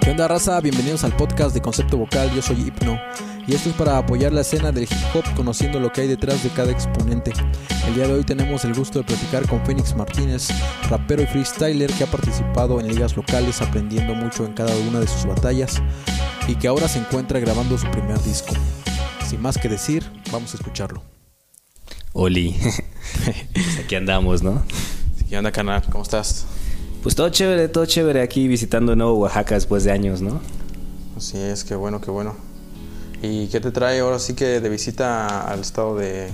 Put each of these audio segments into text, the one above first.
¿Qué onda raza? Bienvenidos al podcast de Concepto Vocal, yo soy Hipno y esto es para apoyar la escena del hip hop conociendo lo que hay detrás de cada exponente. El día de hoy tenemos el gusto de platicar con Fénix Martínez, rapero y freestyler que ha participado en ligas locales aprendiendo mucho en cada una de sus batallas y que ahora se encuentra grabando su primer disco. Sin más que decir, vamos a escucharlo. Oli, pues aquí andamos, ¿no? ¿Qué onda canal? ¿Cómo estás? Pues todo chévere, todo chévere aquí visitando de nuevo Oaxaca después de años, ¿no? Así es, qué bueno, qué bueno. ¿Y qué te trae ahora sí que de visita al estado de,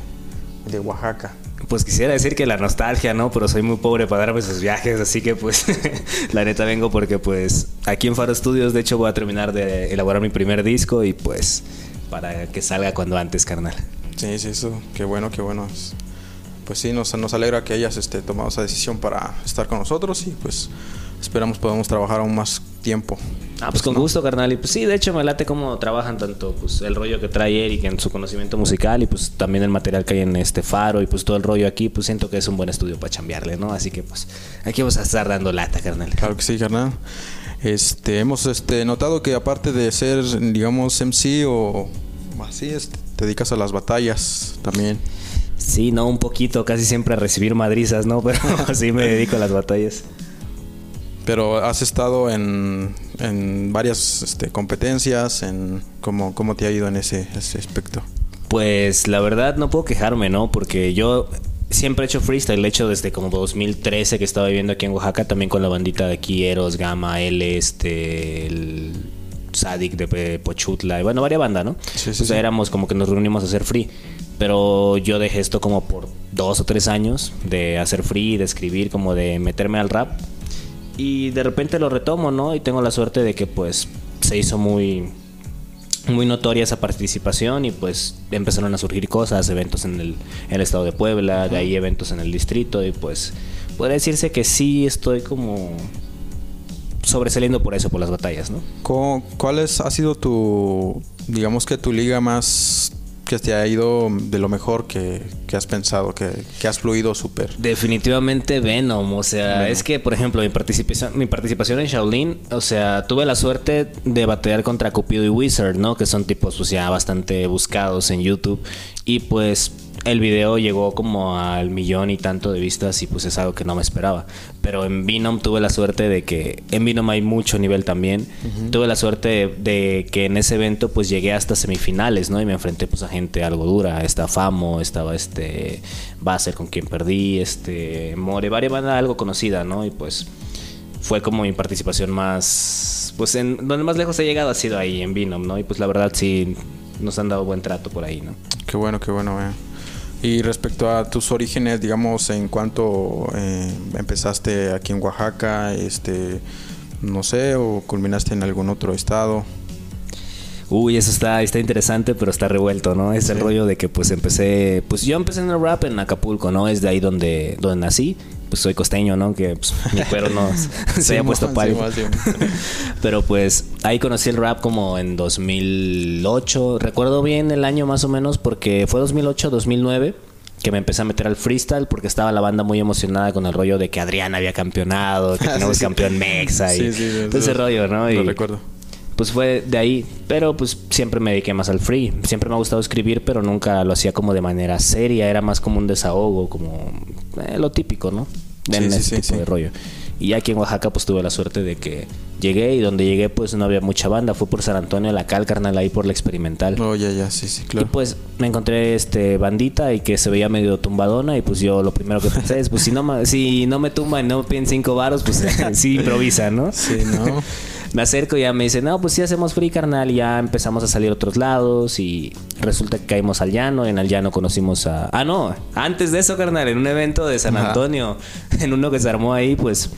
de Oaxaca? Pues quisiera decir que la nostalgia, ¿no? Pero soy muy pobre para darme esos viajes, así que pues la neta vengo porque pues aquí en Faro Studios de hecho voy a terminar de elaborar mi primer disco y pues para que salga cuando antes, carnal. Sí, sí, eso, qué bueno, qué bueno. Pues sí, nos, nos alegra que hayas este, tomado esa decisión para estar con nosotros y pues esperamos podamos trabajar aún más tiempo. Ah, pues con gusto, carnal. Y pues sí, de hecho me late cómo trabajan tanto pues el rollo que trae Eric en su conocimiento musical y pues también el material que hay en este faro y pues todo el rollo aquí, pues siento que es un buen estudio para chambearle, ¿no? Así que pues aquí vamos a estar dando lata, carnal. Claro que sí, carnal. Este, hemos este, notado que aparte de ser, digamos, MC o así, este, te dedicas a las batallas también. Sí, no, un poquito, casi siempre a recibir madrizas, ¿no? Pero sí me dedico a las batallas. Pero has estado en, en varias este, competencias, en ¿cómo, ¿cómo te ha ido en ese, ese aspecto? Pues la verdad no puedo quejarme, ¿no? Porque yo siempre he hecho freestyle, he hecho desde como 2013 que estaba viviendo aquí en Oaxaca, también con la bandita de aquí, Eros, Gama, L, este, el Sadik de Pochutla, y bueno, varias bandas, ¿no? Sí, sí, o sea, sí. éramos como que nos reunimos a hacer free. Pero yo dejé esto como por dos o tres años de hacer free, de escribir, como de meterme al rap. Y de repente lo retomo, ¿no? Y tengo la suerte de que pues se hizo muy muy notoria esa participación y pues empezaron a surgir cosas, eventos en el, en el estado de Puebla, de ahí eventos en el distrito y pues podría decirse que sí estoy como sobresaliendo por eso, por las batallas, ¿no? ¿Cómo- ¿Cuál es, ha sido tu, digamos que tu liga más que te ha ido de lo mejor que, que has pensado, que, que has fluido súper? Definitivamente Venom, o sea, Venom. es que por ejemplo mi participación, mi participación en Shaolin, o sea, tuve la suerte de batallar contra Cupido y Wizard, ¿no? Que son tipos pues ya bastante buscados en YouTube y pues el video llegó como al millón y tanto de vistas y pues es algo que no me esperaba. Pero en Venom tuve la suerte de que en Venom hay mucho nivel también. Tuve la suerte de, de que en ese evento pues llegué hasta semifinales, ¿no? Y me enfrenté pues a gente algo dura. Estaba Famo, estaba este Basser con quien perdí, este More, varias bandas algo conocida, ¿no? Y pues fue como mi participación más pues en donde más lejos he llegado ha sido ahí en Venom, ¿no? Y pues la verdad sí nos han dado buen trato por ahí, ¿no? Qué bueno, qué bueno. eh. Y respecto a tus orígenes, digamos, en cuanto eh, empezaste aquí en Oaxaca, este, no sé, o culminaste en algún otro estado. Uy, eso está, está interesante, pero está revuelto, ¿no? Es el rollo de que pues empecé, pues yo empecé en el rap en Acapulco, ¿no? Es de ahí donde, donde nací. Pues soy costeño, ¿no? Que pues, mi cuero no se Sí, haya mo- puesto pálido. sí. Pero pues ahí conocí el rap como en 2008. Recuerdo bien el año más o menos porque fue 2008, 2009 que me empecé a meter al freestyle porque estaba la banda muy emocionada con el rollo de que Adrián había campeonado, que Ah, teníamos sí, sí. campeón Mexa y todo ese rollo, ¿no? Lo Y recuerdo. Pues fue de ahí, pero pues siempre me dediqué más al free. Siempre me ha gustado escribir, pero nunca lo hacía como de manera seria, era más como un desahogo, como eh, lo típico, ¿no? En sí, tipo sí. de rollo. Y aquí en Oaxaca pues tuve la suerte de que llegué y donde llegué pues no había mucha banda, fue por San Antonio, la Cal, carnal, ahí por la experimental. Oh, ya, ya, sí, sí, Y claro. pues me encontré este bandita y que se veía medio tumbadona y pues yo lo primero que pensé es pues si no si no me tumba y no me piden cinco varos pues sí improvisa, ¿no? Sí, ¿no? Me acerco y ya me dice, no, pues sí hacemos free carnal y ya empezamos a salir a otros lados y resulta que caímos al llano, en el llano conocimos a... Ah, no, antes de eso carnal, en un evento de San Ajá. Antonio, en uno que se armó ahí, pues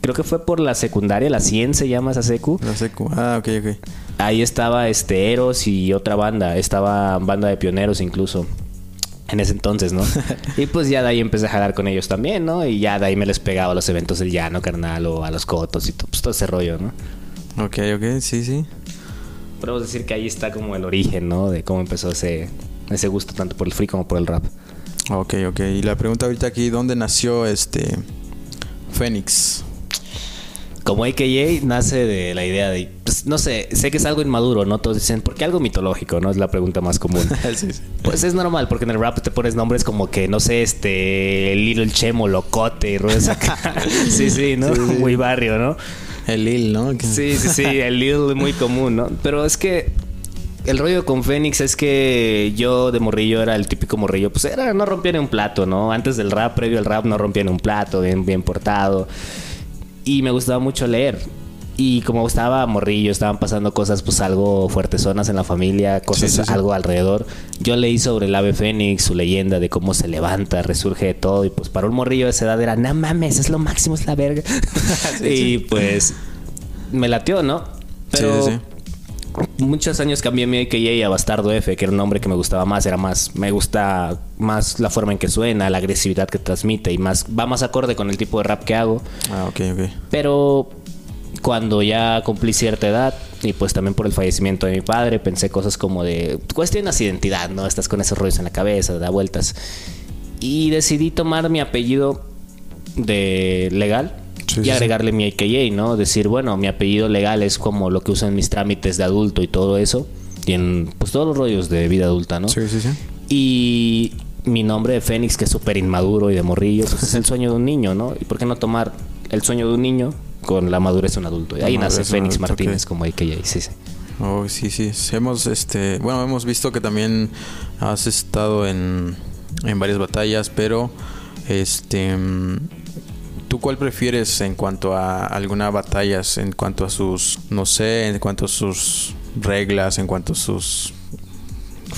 creo que fue por la secundaria, la 100 se llama esa secu. La secu. Ah, ok, ok. Ahí estaba este Eros y otra banda, estaba banda de pioneros incluso. En ese entonces, ¿no? y pues ya de ahí empecé a jalar con ellos también, ¿no? Y ya de ahí me les pegaba a los eventos del llano, carnal, o a los cotos y todo, pues, todo ese rollo, ¿no? Ok, ok, sí, sí. Podemos decir que ahí está como el origen, ¿no? De cómo empezó ese, ese gusto tanto por el free como por el rap. Ok, ok. Y la pregunta ahorita aquí, ¿dónde nació este Fénix? Como AKA nace de la idea de, pues, no sé, sé que es algo inmaduro, ¿no? Todos dicen, ¿por qué algo mitológico? ¿No? Es la pregunta más común. sí, sí. Pues es normal, porque en el rap te pones nombres como que, no sé, este, Little Chemo, Locote y ruedas acá. sí, sí, ¿no? Sí, sí. Muy barrio, ¿no? El Lil, ¿no? Sí, sí, sí, el Lil es muy común, ¿no? Pero es que el rollo con Fénix es que yo de morrillo era el típico morrillo, pues era, no rompía ni un plato, ¿no? Antes del rap, previo al rap, no rompía ni un plato, bien, bien portado. Y me gustaba mucho leer. Y como estaba morrillo, estaban pasando cosas, pues algo fuertezonas en la familia, cosas Sí, sí, sí. algo alrededor. Yo leí sobre el ave fénix, su leyenda de cómo se levanta, resurge de todo. Y pues para un morrillo de esa edad era, no mames, es lo máximo, es la verga. y pues me latió, ¿no? Pero Sí, sí, muchos años cambié mi AKA a Bastardo F, que era un nombre que me gustaba más, era más, me gusta más la forma en que suena, la agresividad que transmite y más, va más acorde con el tipo de rap que hago. Ah, ok, ok. Pero cuando ya cumplí cierta edad y pues también por el fallecimiento de mi padre, pensé cosas como de cuestionas de identidad, ¿no? Estás con esos rollos en la cabeza, da vueltas. Y decidí tomar mi apellido de legal Sí, y sí, agregarle mi AKA, ¿no? Decir, bueno, mi apellido legal es como lo que uso en mis trámites de adulto y todo eso. Y en pues todos los rollos de vida adulta, ¿no? Sí, sí, sí. Y mi nombre de Fénix, que es súper inmaduro y de morrillo, pues es el sueño de un niño, ¿no? ¿Y por qué no tomar el sueño de un niño con la madurez de un adulto? Y ahí nace Fénix adulto, Martínez como AKA, sí, sí. Oh, sí, sí. Hemos, este, bueno, hemos visto que también has estado en, en varias batallas, pero, este, mm, ¿tú cuál prefieres en cuanto a alguna batallas, en cuanto a sus, no sé, en cuanto a sus reglas, en cuanto a sus,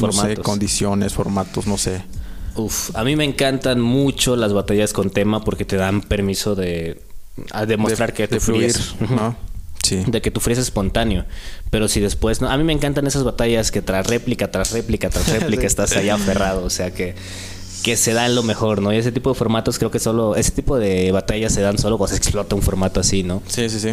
no sé, Formatos. condiciones, formatos, no sé. Uf, a mí me encantan mucho las batallas con tema porque te dan permiso de a demostrar De- que fluyes. fluir, ¿no? Sí. De que tu flues espontáneo. Pero si después no. A mí me encantan esas batallas que tras réplica, tras réplica, tras réplica Sí. estás allá aferrado. O sea que. Que se dan lo mejor, ¿no? Y ese tipo de formatos creo que solo. Ese tipo de batallas se dan solo cuando se explota un formato así, ¿no? Sí, sí, sí.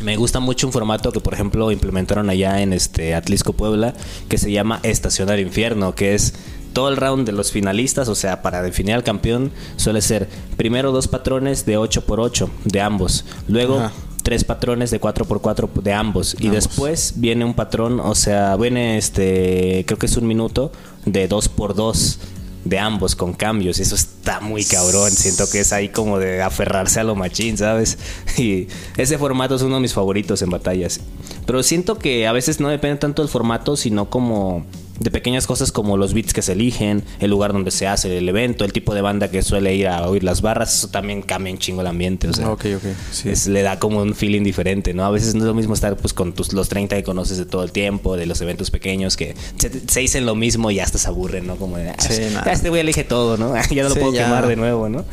Me gusta mucho un formato que, por ejemplo, implementaron allá en este Atlisco Puebla, que se llama Estación al Infierno, que es todo el round de los finalistas, o sea, para definir al campeón, suele ser primero dos patrones de 8x8 de ambos, luego Ajá. tres patrones de 4x4 de ambos, y después viene un patrón, o sea, viene este, creo que es un minuto de 2x2 de ambos con cambios y eso está muy cabrón siento que es ahí como de aferrarse a lo machín sabes y ese formato es uno de mis favoritos en batallas pero siento que a veces no depende tanto del formato sino como de pequeñas cosas como los beats que se eligen el lugar donde se hace el evento el tipo de banda que suele ir a oír las barras eso también cambia un chingo el ambiente o sea ok, ok. Sí. es- le da como un feeling diferente, ¿no? A veces no es lo mismo estar pues con tus, los 30 que conoces de todo el tiempo, de los eventos pequeños que se, se dicen lo mismo y hasta se aburren, ¿no? Como de, ah, Sí, ya este güey elige todo, ¿no? ya no lo Sí, puedo ya. quemar de nuevo, ¿no?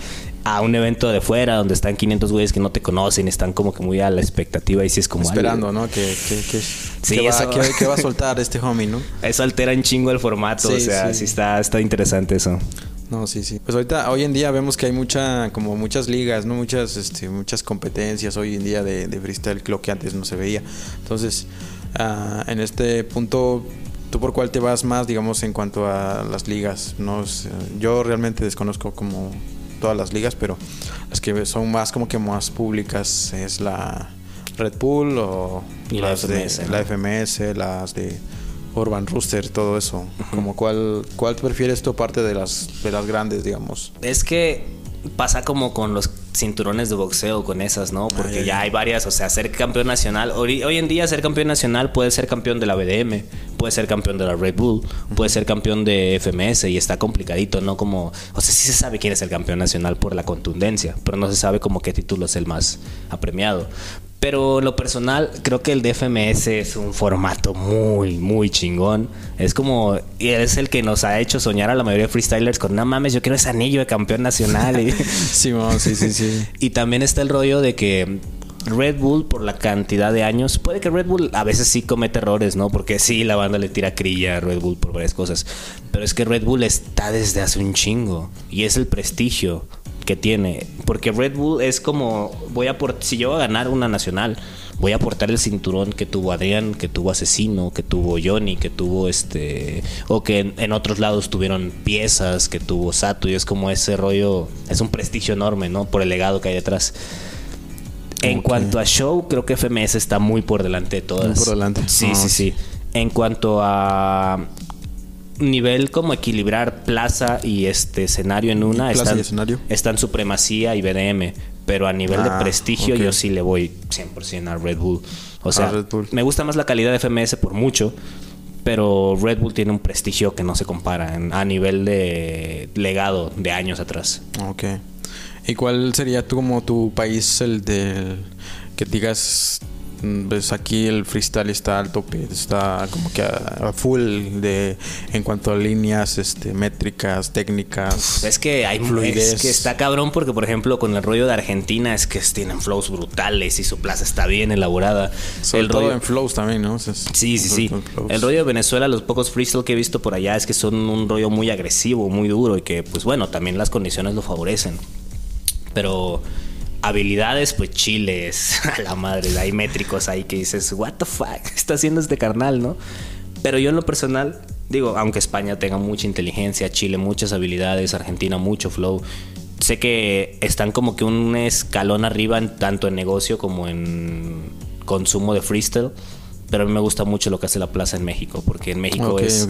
A un evento de fuera donde están 500 güeyes que no te conocen, están como que muy a la expectativa y si es como... Esperando, algo- ¿no? Que, que, que, Sí, que va, que- que va a soltar este homie, ¿no? Eso altera un chingo el formato, Sí, o sea, sí. sí, está, está interesante eso. No, sí, sí. Pues ahorita, hoy en día vemos que hay mucha, como muchas ligas, ¿no? Muchas, este, muchas competencias hoy en día de, de freestyle, lo que antes no se veía. Entonces, ah, en este punto, ¿tú por cuál te vas más, digamos, en cuanto a las ligas? No yo realmente desconozco como todas las ligas, pero las que son más como que más públicas es la Red Bull o Y la las de- FMS, ¿no? la FMS, las de Urban Rooster, todo eso. Como cuál, cuál prefieres tu parte de las, de las grandes, digamos. Es que pasa como con los cinturones de boxeo, con esas, ¿no? Porque ya, hay varias, o sea, ser campeón nacional. Hoy, hoy en día ser campeón nacional puede ser campeón de la BDM, puede ser campeón de la Red Bull, puede ser campeón de FMS y está complicadito, ¿no? Como, o sea, sí se sabe quién es el campeón nacional por la contundencia, pero no se sabe como qué título es el más apremiado. Pero en lo personal, creo que el de FMS es un formato muy, muy chingón. Es como, y es el que nos ha hecho soñar a la mayoría de freestylers con, no mames, yo quiero ese anillo de campeón nacional. Y, Sí, sí, sí, sí. y también está el rollo de que Red Bull, por la cantidad de años, puede que Red Bull a veces sí comete errores, ¿no? Porque sí, la banda le tira crilla a Red Bull por varias cosas. Pero es que Red Bull está desde hace un chingo. Y es el prestigio que tiene. Porque Red Bull es como, voy a por, si yo voy a ganar una nacional, voy a aportar el cinturón que tuvo Adrián, que tuvo Asesino, que tuvo Johnny, que tuvo este, o que en, otros lados tuvieron piezas, que tuvo Sato, y es como ese rollo, es un prestigio enorme, ¿no? Por el legado que hay detrás. En cuanto a show, creo que FMS está muy por delante de todas. Muy por delante. Sí, sí, sí. En cuanto a nivel como equilibrar plaza y este escenario en una están, escenario? están supremacía y BDM pero a nivel de ah, prestigio yo sí le voy 100% a Red Bull. O sea me gusta más la calidad de FMS por mucho pero Red Bull tiene un prestigio que no se compara a nivel de legado de años atrás. Ok. ¿y cuál sería tú como tu país el del que digas pues aquí el freestyle está alto, está como que a, full de en cuanto a líneas, este, métricas, técnicas. Es que hay fluidez. Es que está cabrón porque por ejemplo con el rollo de Argentina es que tienen flows brutales y su plaza está bien elaborada. Sobre el todo en flows también, ¿no? sí, sí, sí. El rollo de Venezuela, los pocos freestyle que he visto por allá es que son un rollo muy agresivo, muy duro y que pues bueno, también las condiciones lo favorecen. Pero habilidades, pues chiles, a la madre, hay métricos ahí que dices, what the fuck está haciendo este carnal, ¿no? Pero yo en lo personal, digo, aunque España tenga mucha inteligencia, Chile muchas habilidades, Argentina mucho flow, sé que están como que un escalón arriba en, tanto en negocio como en consumo de freestyle, pero a mí me gusta mucho lo que hace la plaza en México, porque en México es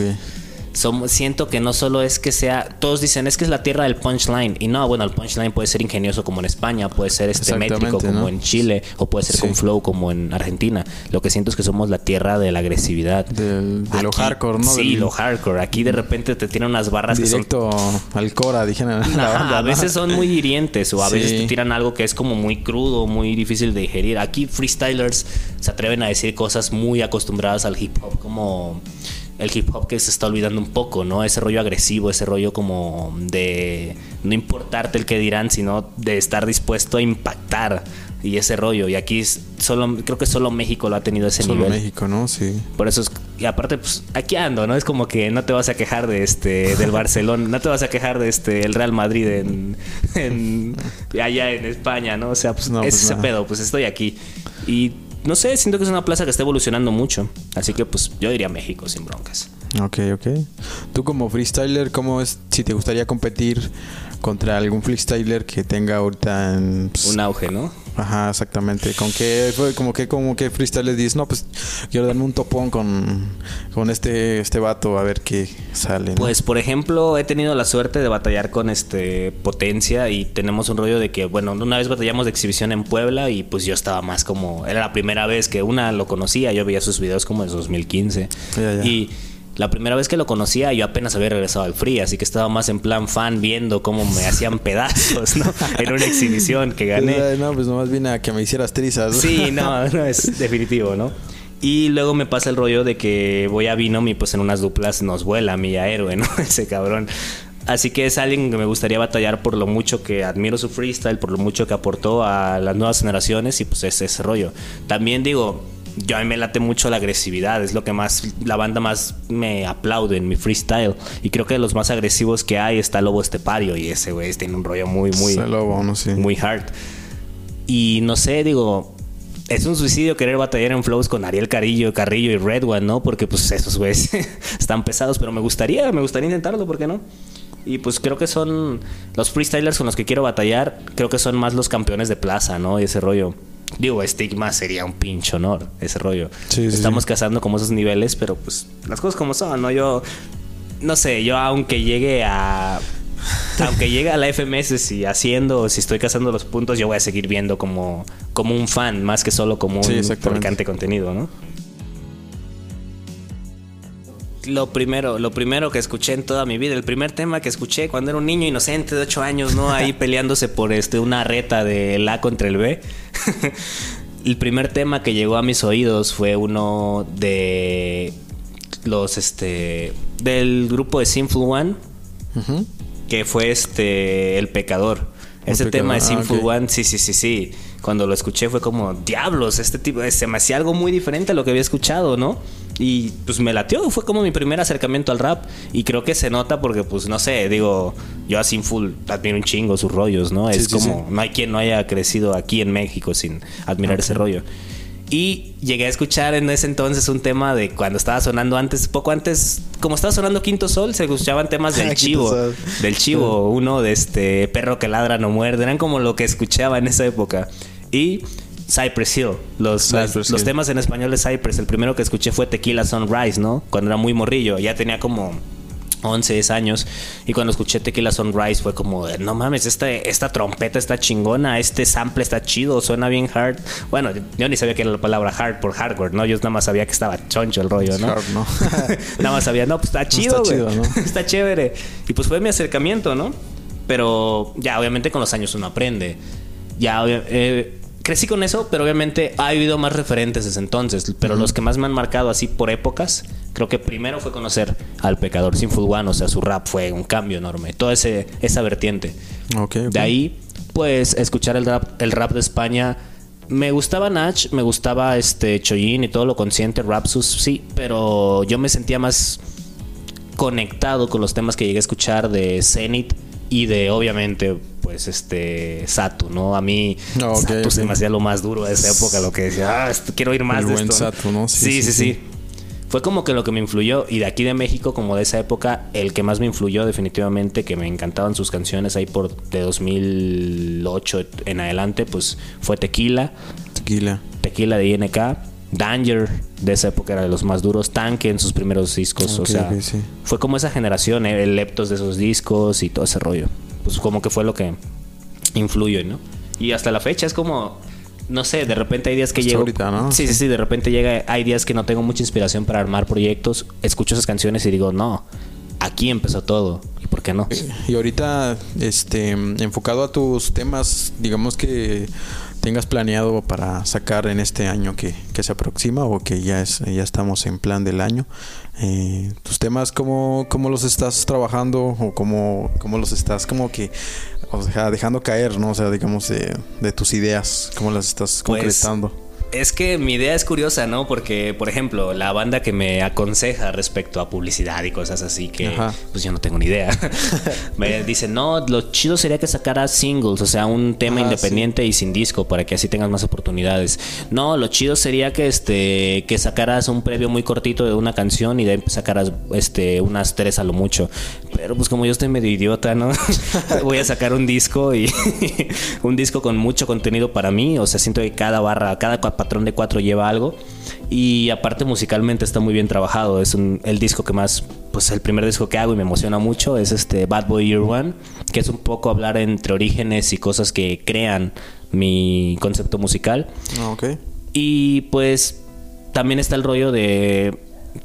siento que no solo es que sea, todos dicen es que es la tierra del punchline y no, bueno, el punchline puede ser ingenioso como en España, puede ser este métrico como en Chile o puede ser con flow como en Argentina. Lo que siento es que somos la tierra de la agresividad. de lo hardcore, ¿no? Sí, lo hardcore. Aquí de repente te tiran unas barras Directo que son... al Cora, dijeron. a veces son muy hirientes o a veces te tiran algo que es como muy crudo, muy difícil de digerir. Aquí freestylers se atreven a decir cosas muy acostumbradas al hip hop como el hip hop que se está olvidando un poco, ¿no? Ese rollo agresivo, ese rollo como de no importarte el que dirán, sino de estar dispuesto a impactar y ese rollo. Y aquí solo, creo que solo México lo ha tenido ese nivel. Solo México, ¿no? Sí. Por eso es, y aparte, pues aquí ando, ¿no? Es como que no te vas a quejar de este, del Barcelona, no te vas a quejar de este, el Real Madrid en, allá en España, ¿no? O sea, pues, no, pues ese pedo, pues estoy aquí. Y no sé, siento que es una plaza que está evolucionando mucho. Así que pues yo diría México sin broncas. Ok, ok. Tú como freestyler, ¿cómo es si te gustaría competir contra algún freestyler que tenga ahorita en, pues, un auge, ¿no? Ajá, exactamente. ¿Con qué como que como que freestyle dices, no, pues quiero darme un topón con, con este este vato a ver qué sale. Pues por ejemplo, he tenido la suerte de batallar con este Potencia y tenemos un rollo de que bueno, una vez batallamos de exhibición en Puebla y pues yo estaba más como era la primera vez que una lo conocía, yo veía sus videos como en 2015 y la primera vez que lo conocía, yo apenas había regresado al Free, así que estaba más en plan fan viendo cómo me hacían pedazos, ¿no? En una exhibición que gané. No, pues nomás vine a que me hicieras trizas. Sí, no, no es definitivo, ¿no? Y luego me pasa el rollo de que voy a Venom y pues en unas duplas nos vuela mi héroe, ¿no? Ese cabrón. Así que es alguien que me gustaría batallar por lo mucho que admiro su freestyle, por lo mucho que aportó a las nuevas generaciones y pues es ese rollo. También digo, yo a mí me late mucho la agresividad, es lo que más, la banda más me aplaude en mi freestyle. Y creo que de los más agresivos que hay está Lobo Estepario y ese güey tiene un rollo muy, muy, muy hard. Y no sé, digo, es un suicidio querer batallar en flows con Ariel Carillo, Carrillo y Red One, ¿no? Porque pues esos güeyes están pesados, pero me gustaría, me gustaría intentarlo, ¿por qué no? Y pues creo que son los freestylers con los que quiero batallar, creo que son más los campeones de plaza, ¿no? Y ese rollo. Digo, estigma sería un pinche honor, ese rollo. Estamos cazando como esos niveles, pero pues las cosas como son, ¿no? Yo, no sé, yo aunque llegue a... Aunque llegue a la FMS si haciendo, si estoy cazando los puntos, yo voy a seguir viendo como, como un fan, más que solo como un fabricante de contenido, ¿no? Lo primero, lo primero que escuché en toda mi vida, el primer tema que escuché cuando era un niño inocente de 8 años, ¿no? Ahí peleándose por este una reta del A contra el B. el primer tema que llegó a mis oídos fue uno de los este del grupo de Sinful One, que fue este El Pecador. Ese tema de ah, Sinful One, sí, sí, sí, sí. Cuando lo escuché fue como, diablos, este tipo, se me hacía algo muy diferente a lo que había escuchado, ¿no? Y pues me latió, fue como mi primer acercamiento al rap. Y creo que se nota porque, pues no sé, digo, yo a Sinful admiro un chingo sus rollos, ¿no? es como, no hay quien no haya crecido aquí en México sin admirar ese rollo. Y llegué a escuchar en ese entonces un tema de cuando estaba sonando antes, poco antes, como estaba sonando Quinto Sol, se escuchaban temas del chivo. Del chivo, uno de este perro que ladra no muerde. Eran como lo que escuchaba en esa época. Y Cypress Hill. Los, los temas en español de Cypress. El primero que escuché fue Tequila Sunrise, ¿no? Cuando era muy morrillo. Ya tenía como 11, 10 años. Y cuando escuché Tequila Sunrise fue como, no mames, esta, esta trompeta está chingona, este sample está chido, suena bien hard. Bueno, yo ni sabía que era la palabra hard por hardware, ¿no? Yo nada más sabía que estaba choncho el rollo, ¿no? nada más sabía, no, pues está chido. Está, está chévere. Y pues fue mi acercamiento, ¿no? Pero ya, obviamente con los años uno aprende. Ya, eh, crecí con eso, pero obviamente ha habido más referentes desde entonces. Pero los que más me han marcado así por épocas, creo que primero fue conocer al pecador Sinful One, o sea, su rap fue un cambio enorme. Toda ese, esa vertiente. De ahí, pues, escuchar el rap, el rap de España. Me gustaba Nach, me gustaba este Choyin y todo lo consciente, Rapsus, sí, pero yo me sentía más conectado con los temas que llegué a escuchar de Zenith y de obviamente pues este Satu, ¿no? A mí Satu se me hacía lo más duro de esa época, lo que decía, ah, quiero ir más El de buen esto. Satu, ¿no? Sí sí, sí Fue como que lo que me influyó y de aquí de México como de esa época el que más me influyó definitivamente que me encantaban sus canciones ahí por de 2008 en adelante pues fue Tequila. Tequila. Tequila de INK. Danger de esa época era de los más duros. Tanque en sus primeros discos. o sea, fue como esa generación, eh, el Leptos de esos discos y todo ese rollo pues como que fue lo que influye, ¿no? Y hasta la fecha es como, no sé, de repente hay días que llego... ahorita, ¿no? Sí, sí, sí, de repente llega, hay días que no tengo mucha inspiración para armar proyectos, escucho esas canciones y digo, no, aquí empezó todo. ¿Y por qué no? Y ahorita, este, enfocado a tus temas, digamos que tengas planeado para sacar en este año que, que se aproxima o que ya es ya estamos en plan del año eh, tus temas cómo, cómo los estás trabajando o cómo, cómo los estás como que o sea dejando caer no o sea digamos de, de tus ideas cómo las estás pues, concretando es que mi idea es curiosa, ¿no? Porque, por ejemplo, la banda que me aconseja respecto a publicidad y cosas así, que pues yo no tengo ni idea, me dice, no, lo chido sería que sacaras singles, o sea, un tema independiente y sin disco, para que así tengas más oportunidades. No, lo chido sería que este que sacaras un previo muy cortito de una canción y de ahí sacaras este unas tres a lo mucho. Pero pues como yo estoy medio idiota, ¿no? Voy a sacar un disco y un disco con mucho contenido para mí, o sea, siento que cada barra, cada patrón de cuatro lleva algo. Y aparte musicalmente está muy bien trabajado. Es el disco que más, pues el primer disco que hago y me emociona mucho es este Bad Boy Year One, que es un poco hablar entre orígenes y cosas que crean mi concepto musical. Ah, y pues también está el rollo de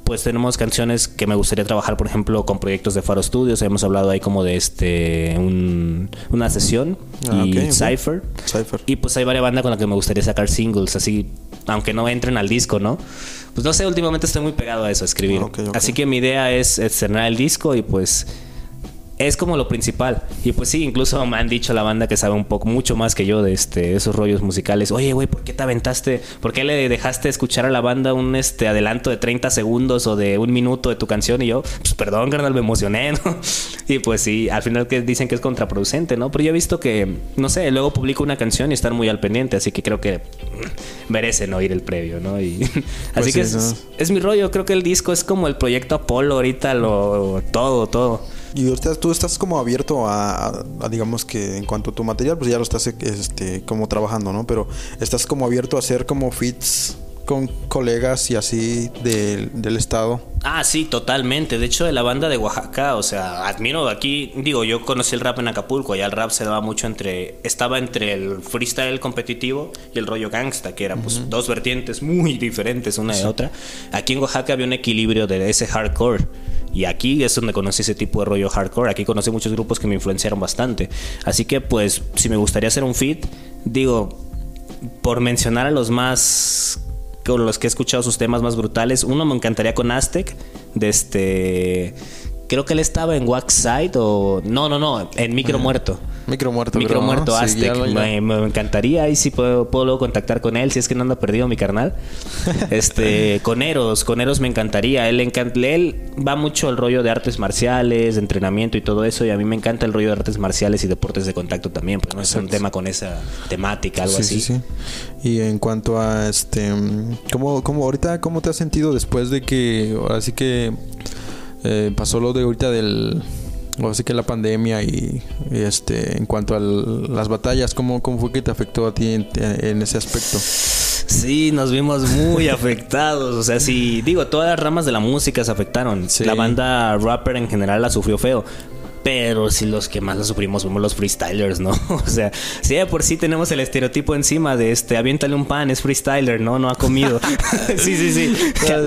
pues tenemos canciones que me gustaría trabajar, por ejemplo, con proyectos de Faro Studios. Hemos hablado ahí como de este una sesión ah, y Cypher. Y pues hay varias bandas con las que me gustaría sacar singles, así, aunque no entren al disco, ¿no? Pues no sé, últimamente estoy muy pegado a eso, a escribir. Ah, así que mi idea es estrenar el disco y pues es como lo principal. Y pues sí, incluso me han dicho la banda que sabe un poco, mucho más que yo de este, esos rollos musicales. Oye, güey, ¿por qué te aventaste? ¿Por qué le dejaste escuchar a la banda un este adelanto de 30 segundos o de un minuto de tu canción? Y yo, pues perdón, carnal, me emocioné, ¿no? Y pues sí, al final que dicen que es contraproducente, ¿no? Pero yo he visto que, no sé, luego publico una canción y están muy al pendiente, así que creo que merecen oír el previo, ¿no? Y así pues que es, es mi rollo, creo que el disco es como el proyecto Apolo ahorita, lo todo, todo. Y usted, tú estás como abierto a, digamos que en cuanto a tu material, pues ya lo estás este, como trabajando, ¿no? Pero estás como abierto a hacer como fits con colegas y así del estado. Ah, sí, totalmente. De hecho, de la banda de Oaxaca, o sea, admiro aquí, digo, yo conocí el rap en Acapulco, allá el rap se daba mucho entre, estaba entre el freestyle competitivo y el rollo gangsta, que eran pues dos vertientes muy diferentes una de otra. Aquí en Oaxaca había un equilibrio de ese hardcore. Y aquí es donde conocí ese tipo de rollo hardcore. Aquí conocí muchos grupos que me influenciaron bastante. Así que, pues, si me gustaría hacer un fit, digo, por mencionar a los más con los que he escuchado sus temas más brutales. Uno me encantaría con Aztec, de este... Creo que él estaba en Wax Side o... No, no, no, en Micro Muerto. Micro muerto. Micro muerto Aztec. me, me encantaría. Ahí sí puedo, puedo luego contactar con él. Si es que no anda perdido mi carnal. Este, con Eros. Con Eros me encantaría. Él, encanta, él va mucho el rollo de artes marciales, de entrenamiento y todo eso. Y a mí me encanta el rollo de artes marciales y deportes de contacto también. Pues no es un tema con esa temática, algo Sí, así. sí, sí. Y en cuanto a este, mm, ¿cómo, cómo ahorita, cómo te has sentido después de que, ahora sí que eh, pasó lo de ahorita del, ahora sí que la pandemia y, y, este, en cuanto a las batallas, ¿cómo, cómo fue que te afectó a ti en, en ese aspecto? Sí, nos vimos muy afectados. O sea, sí, digo, todas las ramas de la música se afectaron. Sí. La banda rapper en general la sufrió feo. Pero sí los que más la sufrimos fuimos los freestylers, ¿no? O sea, sí de por sí tenemos el estereotipo encima de este, aviéntale un pan, es freestyler, ¿no? No ha comido. sí, sí, sí.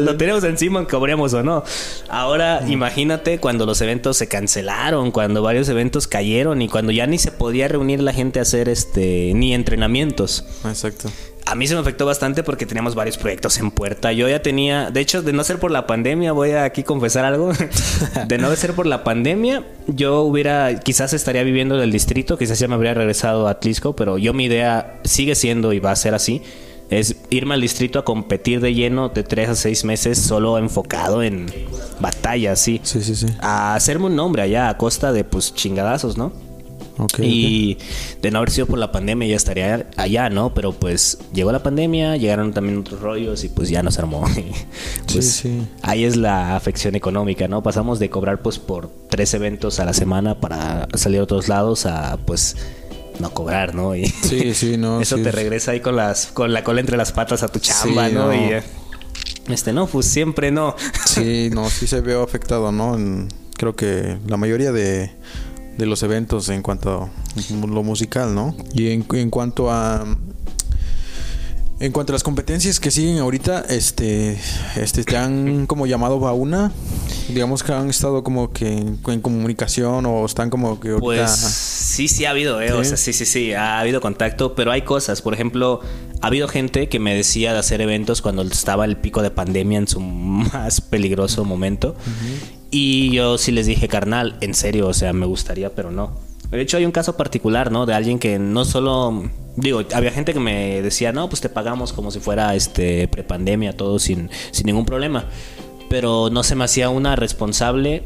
Lo tenemos encima, cobremos o no. Ahora, imagínate cuando los eventos se cancelaron, cuando varios eventos cayeron y cuando ya ni se podía reunir la gente a hacer este, ni entrenamientos. Exacto. A mí se me afectó bastante porque teníamos varios proyectos en puerta. Yo ya tenía, de hecho, de no ser por la pandemia, voy a aquí confesar algo. de no ser por la pandemia, yo hubiera, quizás estaría viviendo del distrito, quizás ya me habría regresado a Atlisco, pero yo mi idea sigue siendo y va a ser así. Es irme al distrito a competir de lleno de tres a seis meses solo enfocado en batallas, sí. Sí, sí, sí. A hacerme un nombre allá a costa de pues chingadazos, ¿no? Y de no haber sido por la pandemia ya estaría allá, ¿no? Pero pues llegó la pandemia, llegaron también otros rollos y pues ya nos armó. Pues, Sí, sí. Ahí es la afección económica, ¿no? Pasamos de cobrar pues por tres eventos a la semana para salir a otros lados a pues no cobrar, ¿no? Y Sí, sí, no. eso sí. te regresa ahí con las con la cola entre las patas a tu chamba, ¿no? no. Y este no, pues siempre no. Sí, no, sí se veo afectado, ¿no? En- creo que la mayoría de, de los eventos en cuanto a lo musical, ¿no? Y en, en cuanto a en cuanto a las competencias que siguen ahorita, este, este, te han como llamado a una, digamos que han estado como que en, en comunicación o están como que ahorita. Pues sí, sí ha habido, ¿eh? O Sí. sea, sí, sí, sí, ha habido contacto, pero hay cosas. Por ejemplo, ha habido gente que me decía de hacer eventos cuando estaba el pico de pandemia en su más peligroso momento. Y yo sí les dije, carnal, en serio, o sea, me gustaría, pero no. De hecho, hay un caso particular, ¿no? De alguien que no solo. Digo, había gente que me decía, no, pues te pagamos como si fuera este prepandemia, todo sin, sin ningún problema. Pero no se me hacía una responsable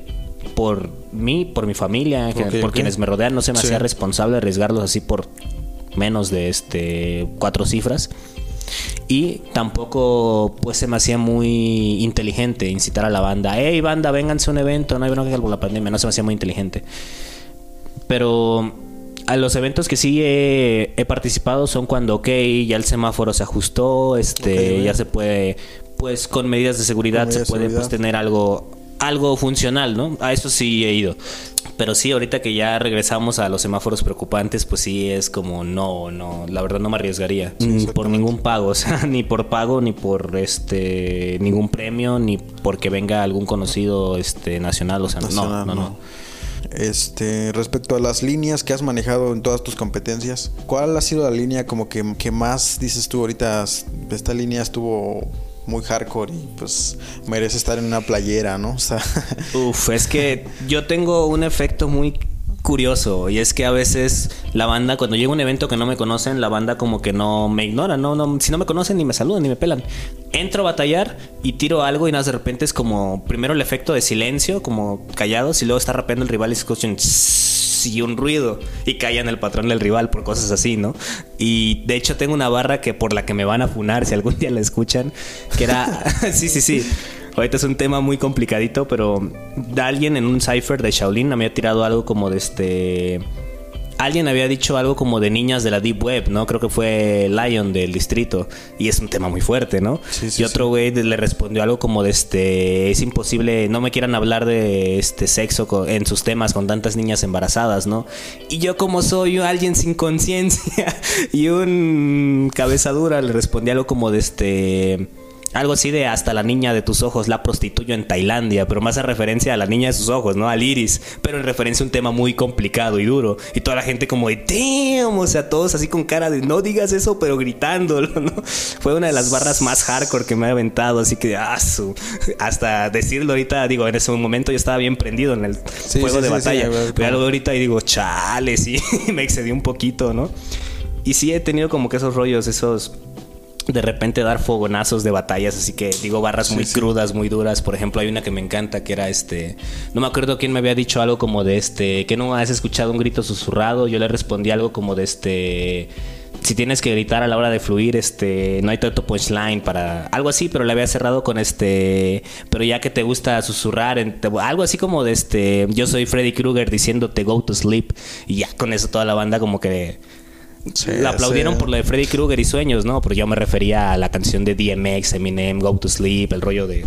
por mí, por mi familia, por quienes me rodean, no se me Sí. hacía responsable arriesgarlos así por menos de este cuatro cifras. Y tampoco pues se me hacía muy inteligente incitar a la banda, hey banda, vénganse a un evento, no hay bronca por la pandemia, no se me hacía muy inteligente. Pero a los eventos que sí he, he participado son cuando, ok, ya el semáforo se ajustó, este, ya se puede, pues con medidas de seguridad Con se puede pues, tener algo, algo funcional, ¿no? A eso sí he ido. Pero sí, ahorita que ya regresamos a los semáforos preocupantes, pues sí es como no, no, la verdad no me arriesgaría por ningún pago, o sea, ni por pago, ni por este ningún premio, ni porque venga algún conocido este nacional, o sea, no, Nacional, no, no. no. Este, respecto a las líneas que has manejado en todas tus competencias, ¿cuál ha sido la línea como que, que más dices tú ahorita? Esta línea estuvo muy hardcore y pues merece estar en una playera, ¿no? O sea, Uf, es que yo tengo un efecto muy curioso y es que a veces la banda cuando llega a un evento que no me conocen la banda como que no me ignora no no si no me conocen ni me saludan ni me pelan. Entro a batallar y tiro algo y nada de repente es como primero el efecto de silencio como callados y luego está rapeando el rival y se escuchan "Tss", y un ruido y callan el patrón del rival por cosas así no y de hecho tengo una barra que por la que me van a funar si algún día la escuchan que era sí sí sí Ahorita es un tema muy complicadito, pero alguien en un cipher de Shaolin me había tirado algo como de este. Alguien había dicho algo como de niñas de la Deep Web, ¿no? Creo que fue Lion del distrito. Y es un tema muy fuerte, ¿no? Sí, sí, y otro güey le respondió algo como de este. Es imposible, no me quieran hablar de este sexo en sus temas con tantas niñas embarazadas, ¿no? Y yo, como soy alguien sin conciencia y un cabeza dura, le respondí algo como de este algo así de hasta la niña de tus ojos la prostituyo en Tailandia, pero más a referencia a la niña de sus ojos, ¿no? Al iris, pero en referencia a un tema muy complicado y duro. Y toda la gente como de, damn, o sea, todos así con cara de, no digas eso, pero gritándolo, ¿no? Fue una de las barras más hardcore que me ha aventado, así que, ah, su, hasta decirlo ahorita, digo, en ese momento yo estaba bien prendido en el juego de batalla, pero veo ahorita y digo, chale, sí, me excedí un poquito, ¿no? Y sí he tenido como que esos rollos, esos de repente dar fogonazos de batallas, así que digo barras muy crudas, muy duras. Por ejemplo, hay una que me encanta que era este, no me acuerdo quién me había dicho algo como de este, que no has escuchado un grito susurrado, yo le respondí algo como de este si tienes que gritar a la hora de fluir, este, no hay tanto punchline para algo así, pero le había cerrado con este, pero ya que te gusta susurrar, algo así como de este, yo soy Freddy Krueger diciéndote go to sleep y ya con eso toda la banda como que la aplaudieron por lo de Freddy Krueger y Sueños, ¿no? Pero yo me refería a la canción de DMX, Eminem, Go to Sleep, el rollo de...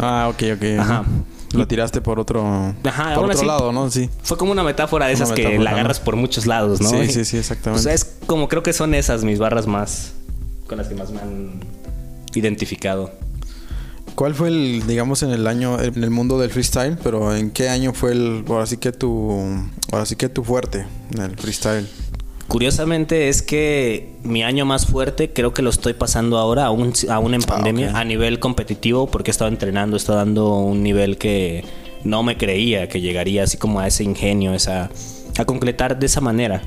Ah, ok, ok. Ajá. Lo tiraste por otro, Ajá, por otro lado, ¿no? Sí. Fue como una metáfora de esas que la agarras por muchos lados, ¿no? Sí, sí, sí, exactamente. O sea, es como creo que son esas mis barras más... con las que más me han identificado. ¿Cuál fue el, digamos, en el año, en el mundo del freestyle, pero en qué año fue el, ahora sí que tu, ahora sí que tu fuerte en el freestyle? Curiosamente es que mi año más fuerte creo que lo estoy pasando ahora, aún, aún en ah, pandemia, a nivel competitivo, porque he estado entrenando, he estado dando un nivel que no me creía que llegaría así como a ese ingenio, esa, a concretar de esa manera.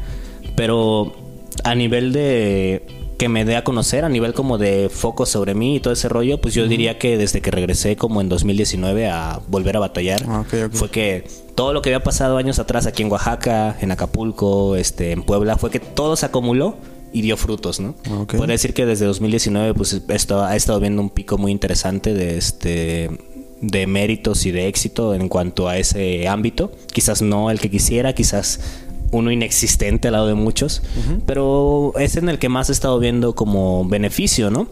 Pero a nivel de que me dé a conocer a nivel como de foco sobre mí y todo ese rollo, pues yo diría que desde que regresé como en 2019 a volver a batallar, ah, fue que todo lo que había pasado años atrás aquí en Oaxaca, en Acapulco, este, en Puebla, fue que todo se acumuló y dio frutos, ¿no? Ah, Puedo decir que desde 2019 pues esto ha estado viendo un pico muy interesante de este de méritos y de éxito en cuanto a ese ámbito. Quizás no el que quisiera, quizás uno inexistente al lado de muchos, pero es en el que más he estado viendo como beneficio, ¿no?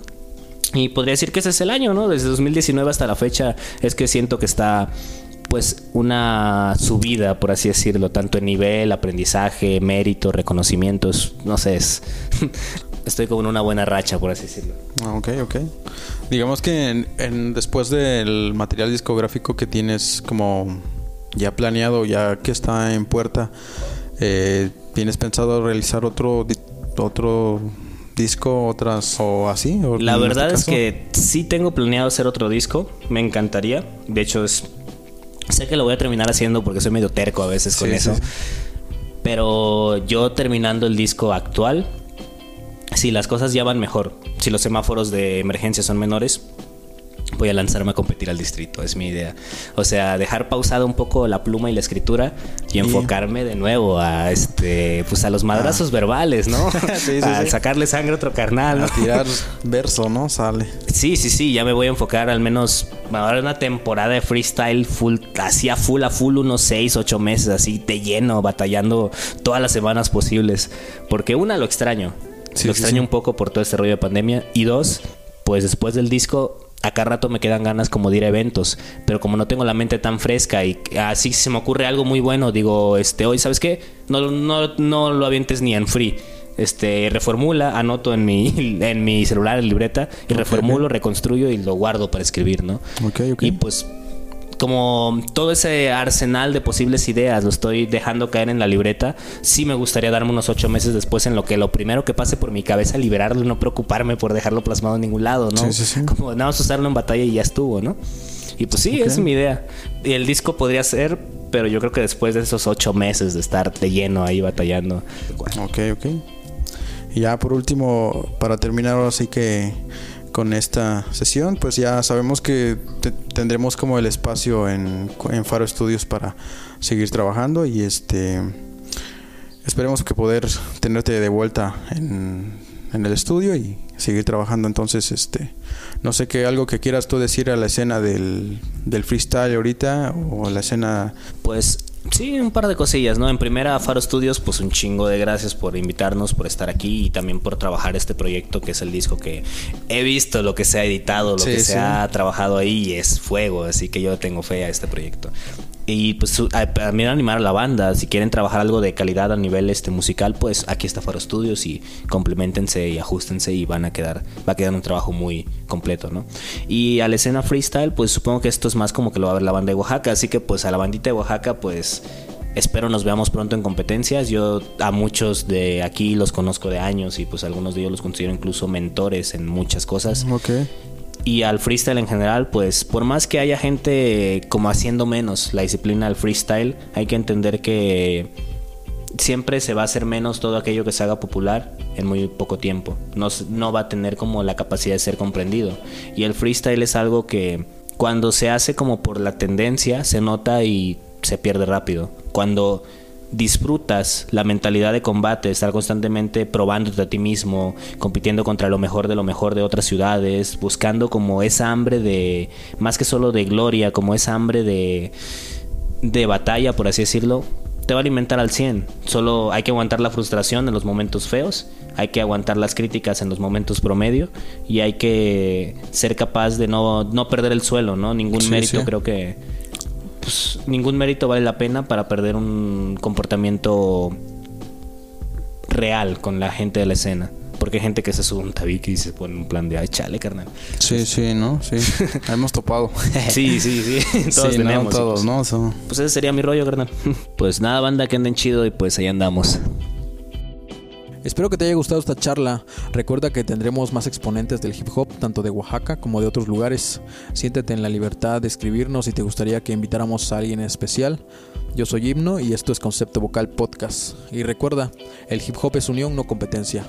Y podría decir que ese es el año, ¿no? Desde 2019 hasta la fecha es que siento que está pues una subida, por así decirlo, tanto en nivel, aprendizaje, mérito, reconocimientos, no sé, es, estoy como en una buena racha, por así decirlo. Ah, ok, ok. Digamos que en, después del material discográfico que tienes como ya planeado, ya que está en puerta, eh, ¿Tienes pensado realizar otro, otro disco, otras o así? La verdad este es que sí tengo planeado hacer otro disco, me encantaría. De hecho, es, sé que lo voy a terminar haciendo porque soy medio terco a veces con eso. Pero yo terminando el disco actual, si las cosas ya van mejor, si los semáforos de emergencia son menores, voy a lanzarme a competir al distrito, es mi idea. O sea, dejar pausada un poco la pluma y la escritura y enfocarme de nuevo a este pues a los madrazos ah. verbales, ¿no? a sacarle sangre a otro carnal. A tirar verso, ¿no? Sale. Sí, sí, sí, ya me voy a enfocar al menos ahora una temporada de freestyle full, así a full, a full, unos 6, 8 meses, así de lleno, batallando todas las semanas posibles. Porque una, lo extraño. lo extraño un poco por todo este rollo de pandemia. Y dos, pues después del disco acá rato me quedan ganas como de ir a eventos, pero como no tengo la mente tan fresca y así se me ocurre algo muy bueno, digo, este, hoy, ¿sabes qué? No, no, no lo avientes ni en free. Este, reformula, anoto en mi, en mi celular, en libreta, y reformulo, reconstruyo y lo guardo para escribir, ¿no? Y pues como todo ese arsenal de posibles ideas lo estoy dejando caer en la libreta, sí me gustaría darme unos ocho meses después en lo que lo primero que pase por mi cabeza, liberarlo y no preocuparme por dejarlo plasmado en ningún lado, ¿no? Sí, sí, sí. Como nada más usarlo en batalla y ya estuvo, ¿no? Y pues sí, es mi idea. Y el disco podría ser, pero yo creo que después de esos ocho meses de estar de lleno ahí batallando. Ok, ok. Y ya por último, para terminar, así que con esta sesión, pues ya sabemos que tendremos como el espacio en, en, Faro Estudios para seguir trabajando y este esperemos que poder tenerte de vuelta en, en, el estudio y seguir trabajando. Entonces, este no sé qué algo que quieras tú decir a la escena del, del freestyle ahorita o a la escena. Pues Sí, un par de cosillas, ¿no? En primera, Faro Studios, pues un chingo de gracias por invitarnos, por estar aquí y también por trabajar este proyecto que es el disco que he visto, lo que se ha editado, lo que se ha trabajado ahí y es fuego, así que yo tengo fe a este proyecto. Y pues también animar a la banda, si quieren trabajar algo de calidad a nivel este musical, pues aquí está Faro Studios y complementense y ajustense y van a quedar, va a quedar un trabajo muy completo, ¿no? Y a la escena freestyle, pues supongo que esto es más como que lo va a ver la banda de Oaxaca, así que pues a la bandita de Oaxaca, pues espero nos veamos pronto en competencias. Yo a muchos de aquí los conozco de años y pues algunos de ellos los considero incluso mentores en muchas cosas. Ok y al freestyle en general, pues por más que haya gente como haciendo menos la disciplina del freestyle, hay que entender que siempre se va a hacer menos todo aquello que se haga popular en muy poco tiempo. No, no va a tener como la capacidad de ser comprendido. Y el freestyle es algo que cuando se hace como por la tendencia, se nota y se pierde rápido. Cuando disfrutas la mentalidad de combate, estar constantemente probándote a ti mismo, compitiendo contra lo mejor de lo mejor de otras ciudades, buscando como esa hambre de, más que solo de gloria, como esa hambre de, de batalla, por así decirlo, te va a alimentar al 100. Solo hay que aguantar la frustración en los momentos feos, hay que aguantar las críticas en los momentos promedio y hay que ser capaz de no, no perder el suelo, ¿no? Ningún mérito creo que pues, ningún mérito vale la pena para perder un comportamiento real con la gente de la escena. Porque hay gente que se sube un tabique y se pone un plan de, ay, chale, carnal. Sí, sí, ¿no? Sí. Hemos topado. sí, sí, sí. Todos tenemos. todos, pues, ¿no? Pues ese sería mi rollo, carnal. pues nada, banda, que anden chido y pues ahí andamos. Espero que te haya gustado esta charla. Recuerda que tendremos más exponentes del hip hop, tanto de Oaxaca como de otros lugares. Siéntete en la libertad de escribirnos si te gustaría que invitáramos a alguien especial. Yo soy Himno y esto es Concepto Vocal Podcast. Y recuerda, el hip hop es unión, no competencia.